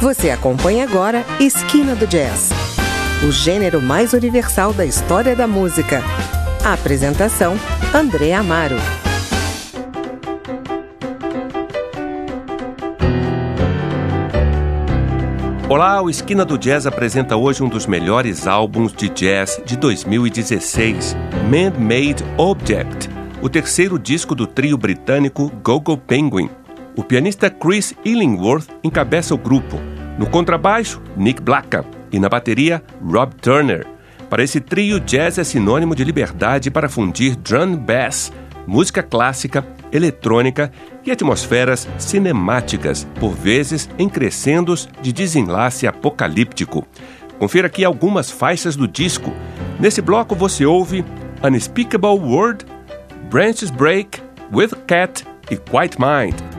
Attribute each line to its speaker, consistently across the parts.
Speaker 1: Você acompanha agora Esquina do Jazz, o gênero mais universal da história da música. A apresentação: André Amaro.
Speaker 2: Olá, o Esquina do Jazz apresenta hoje um dos melhores álbuns de jazz de 2016, Man-Made Object, o terceiro disco do trio britânico Gogo Penguin. O pianista Chris Illingworth encabeça o grupo. No contrabaixo, Nick Blackham. E na bateria, Rob Turner. Para esse trio, jazz é sinônimo de liberdade para fundir drum bass, música clássica, eletrônica e atmosferas cinemáticas, por vezes em crescendos de desenlace apocalíptico. Confira aqui algumas faixas do disco. Nesse bloco você ouve Unspeakable Word, Branches Break, With Cat e Quiet Mind.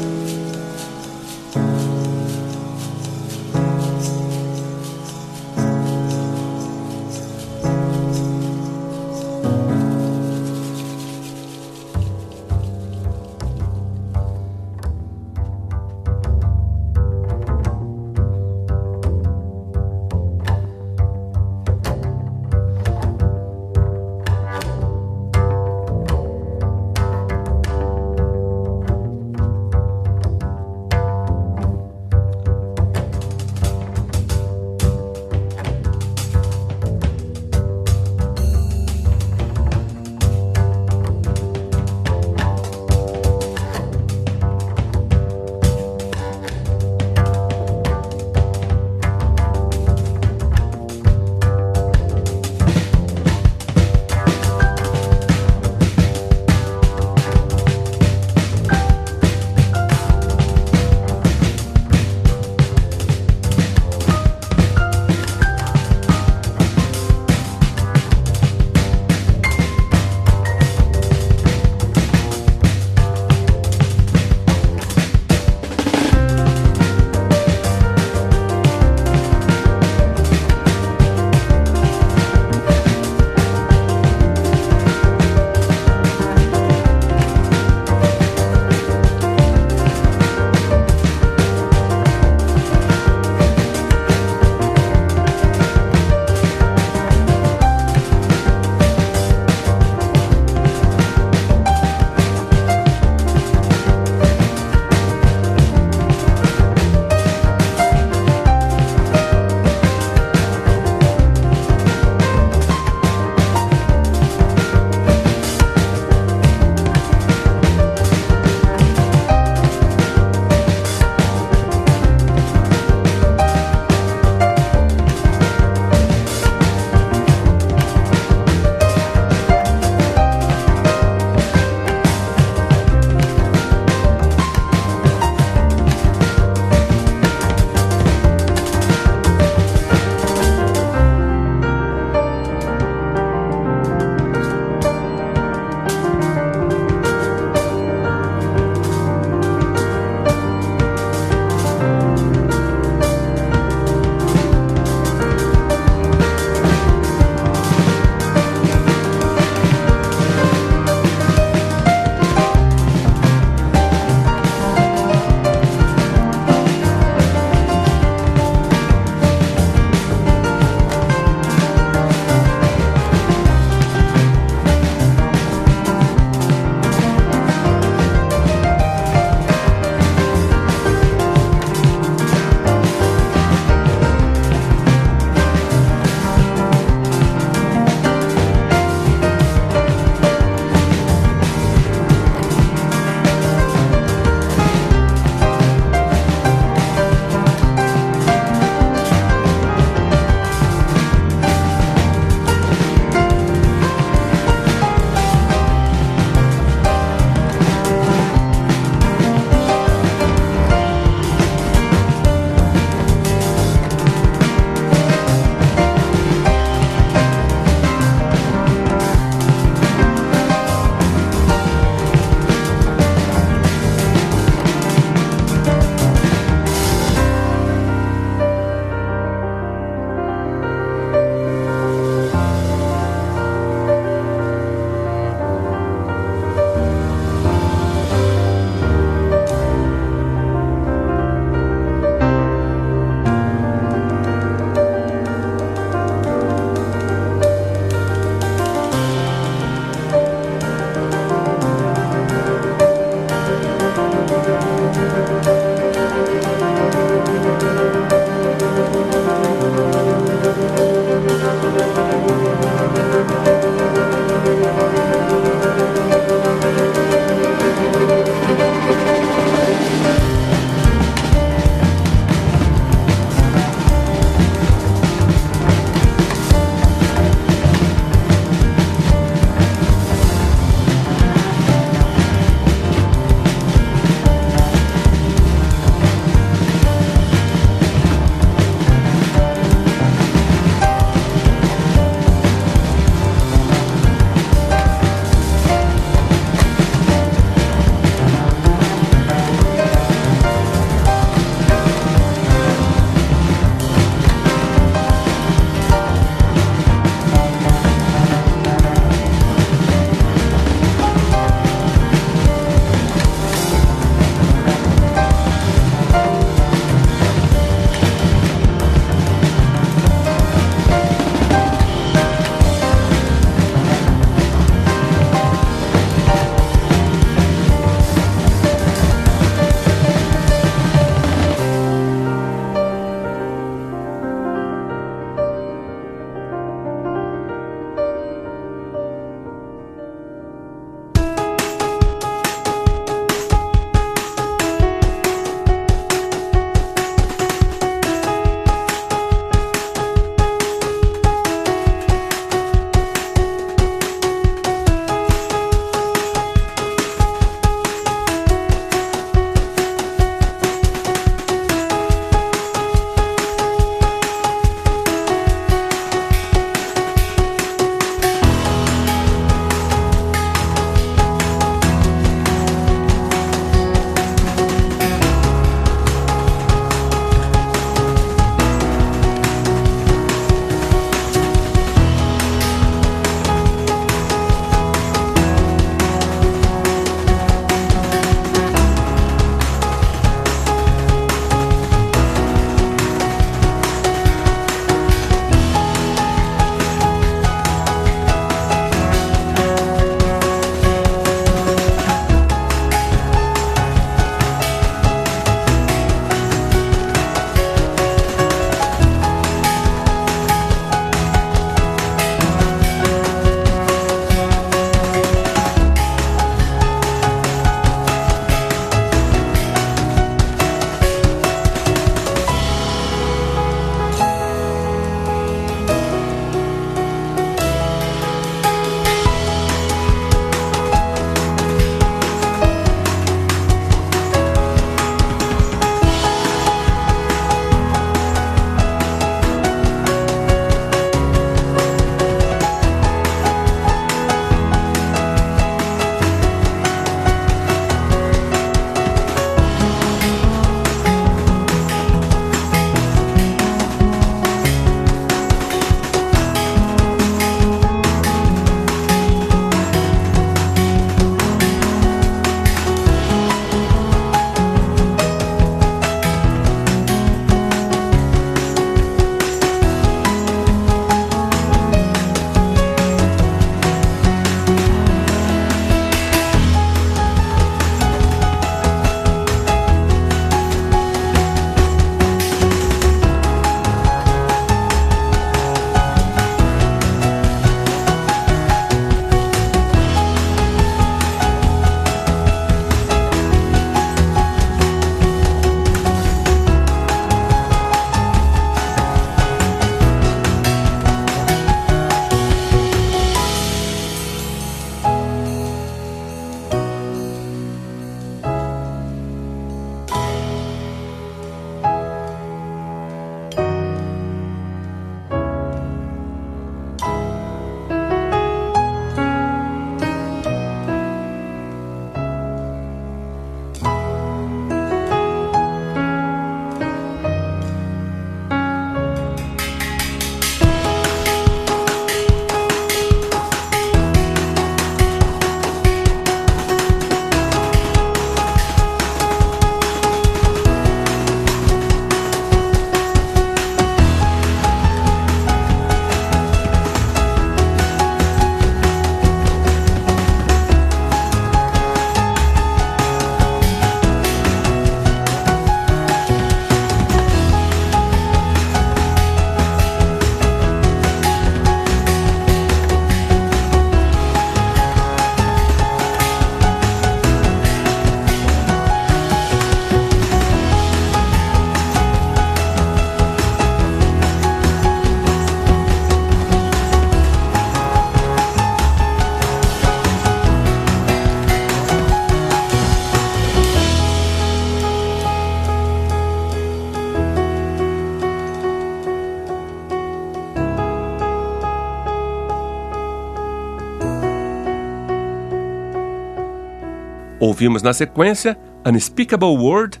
Speaker 2: Ouvimos na sequência Unspeakable Word,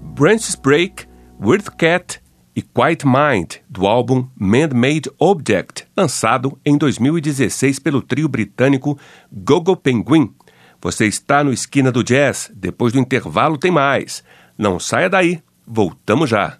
Speaker 2: Branches Break, Weird Cat e Quiet Mind, do álbum Man-Made Object, lançado em 2016 pelo trio britânico Gogo Penguin. Você está no Esquina do Jazz. Depois do intervalo tem mais. Não saia daí. Voltamos já.